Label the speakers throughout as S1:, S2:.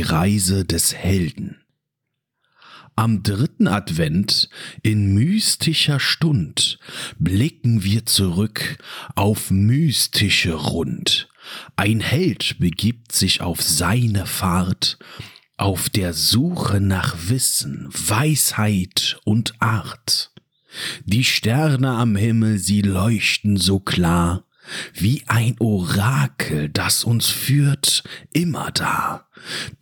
S1: die Reise des Helden. Am dritten Advent in mystischer Stund blicken wir zurück auf mystische Rund. Ein Held begibt sich auf seine Fahrt, auf der Suche nach Wissen, Weisheit und Art. Die Sterne am Himmel, sie leuchten so klar, wie ein Orakel, das uns führt, immer da.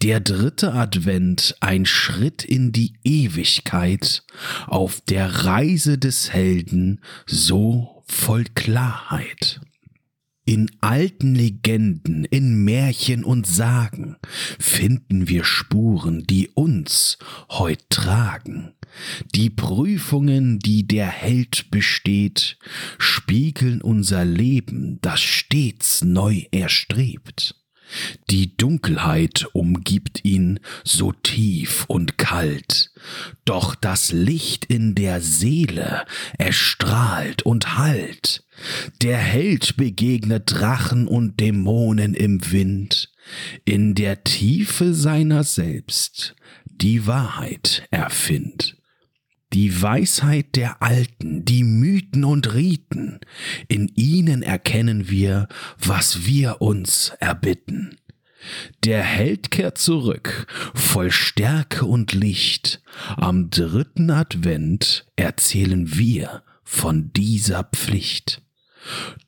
S1: Der dritte Advent, ein Schritt in die Ewigkeit, auf der Reise des Helden, so voll Klarheit. In alten Legenden, in Märchen und Sagen finden wir Spuren, die uns heut tragen. Die Prüfungen, die der Held besteht, spiegeln unser Leben, das stets neu erstrebt. Die Dunkelheit umgibt ihn so tief und kalt, doch das Licht in der Seele erstrahlt und hallt. Der Held begegnet Drachen und Dämonen im Wind, in der Tiefe seiner selbst die Wahrheit erfindt. Die Weisheit der Alten, die Mythen und Riten, in ihnen erkennen wir, was wir uns erbitten. Der Held kehrt zurück, voll Stärke und Licht. Am dritten Advent erzählen wir von dieser Pflicht.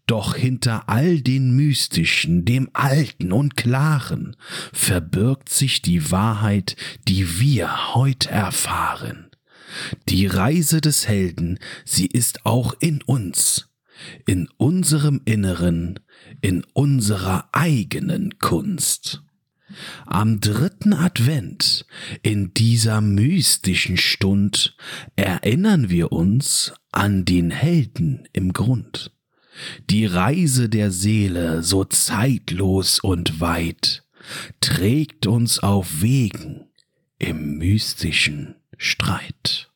S1: Doch hinter all den Mystischen, dem Alten und Klaren, verbirgt sich die Wahrheit, die wir heut erfahren. Die Reise des Helden, sie ist auch in uns, in unserem Inneren, in unserer eigenen Kunst. Am dritten Advent, in dieser mystischen Stund, erinnern wir uns an den Helden im Grund. Die Reise der Seele, so zeitlos und weit, trägt uns auf Wegen im mystischen Streit.